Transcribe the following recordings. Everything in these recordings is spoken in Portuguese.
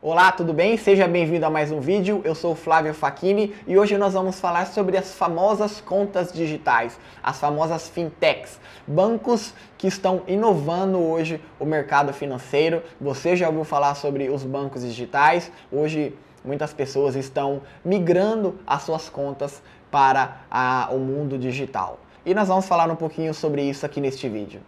Olá, tudo bem? Seja bem-vindo a mais um vídeo. Eu sou Flávio Facchini e hoje nós vamos falar sobre as famosas contas digitais, as famosas fintechs, bancos que estão inovando hoje o mercado financeiro. Você já ouviu falar sobre os bancos digitais? Hoje muitas pessoas estão migrando as suas contas para a, o mundo digital. E nós vamos falar um pouquinho sobre isso aqui neste vídeo.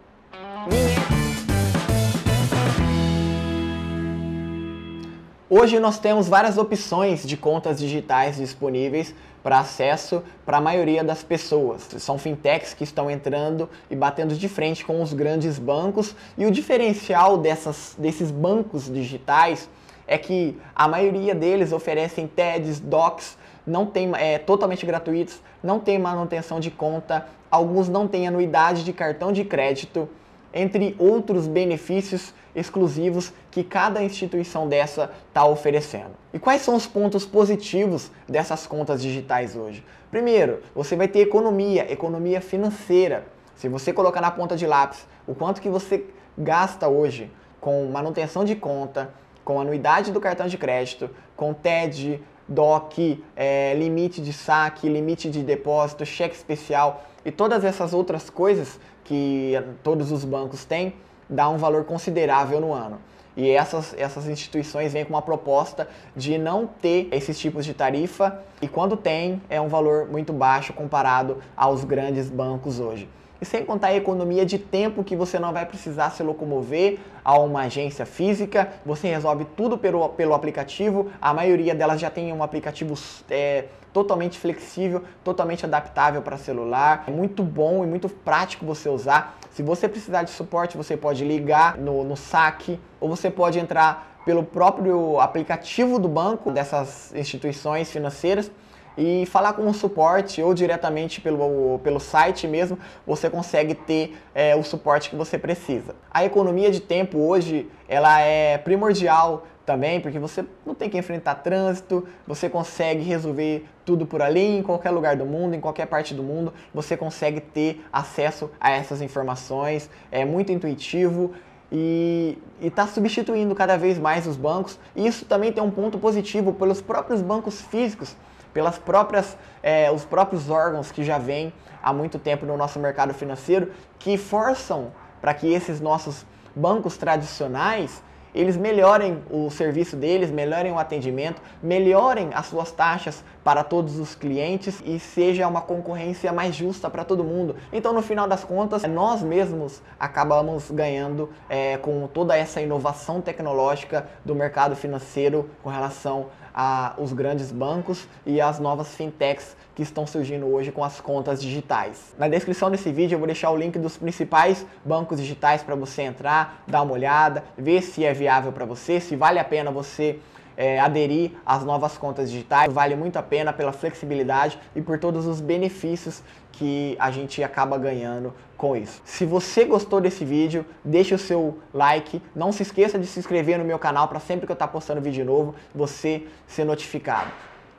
Hoje nós temos várias opções de contas digitais disponíveis para acesso para a maioria das pessoas. São fintechs que estão entrando e batendo de frente com os grandes bancos e o diferencial dessas, desses bancos digitais é que a maioria deles oferecem TEDs, DOCs, não tem, é, totalmente gratuitos, não tem manutenção de conta, alguns não têm anuidade de cartão de crédito entre outros benefícios exclusivos que cada instituição dessa está oferecendo. E quais são os pontos positivos dessas contas digitais hoje? Primeiro, você vai ter economia, economia financeira. Se você colocar na ponta de lápis o quanto que você gasta hoje com manutenção de conta, com anuidade do cartão de crédito, com TED, DOC, é, limite de saque, limite de depósito, cheque especial e todas essas outras coisas que todos os bancos têm, dá um valor considerável no ano. E essas, essas instituições vêm com uma proposta de não ter esses tipos de tarifa e quando tem é um valor muito baixo comparado aos grandes bancos hoje. E sem contar a economia de tempo que você não vai precisar se locomover a uma agência física, você resolve tudo pelo, pelo aplicativo. A maioria delas já tem um aplicativo é, totalmente flexível, totalmente adaptável para celular. É muito bom e muito prático você usar. Se você precisar de suporte, você pode ligar no, no saque ou você pode entrar pelo próprio aplicativo do banco dessas instituições financeiras e falar com o suporte ou diretamente pelo, pelo site mesmo, você consegue ter é, o suporte que você precisa. A economia de tempo hoje ela é primordial também, porque você não tem que enfrentar trânsito, você consegue resolver tudo por ali, em qualquer lugar do mundo, em qualquer parte do mundo, você consegue ter acesso a essas informações, é muito intuitivo e está substituindo cada vez mais os bancos. E isso também tem um ponto positivo pelos próprios bancos físicos pelas próprias, é, os próprios órgãos que já vêm há muito tempo no nosso mercado financeiro, que forçam para que esses nossos bancos tradicionais eles melhorem o serviço deles, melhorem o atendimento, melhorem as suas taxas para todos os clientes e seja uma concorrência mais justa para todo mundo. Então, no final das contas, nós mesmos acabamos ganhando é, com toda essa inovação tecnológica do mercado financeiro com relação aos grandes bancos e as novas fintechs que estão surgindo hoje com as contas digitais. Na descrição desse vídeo eu vou deixar o link dos principais bancos digitais para você entrar, dar uma olhada, ver se é viável para você, se vale a pena você é, aderir às novas contas digitais. Vale muito a pena pela flexibilidade e por todos os benefícios que a gente acaba ganhando com isso. Se você gostou desse vídeo, deixe o seu like. Não se esqueça de se inscrever no meu canal para sempre que eu estar tá postando vídeo novo, você ser notificado.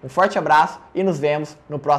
Um forte abraço e nos vemos no próximo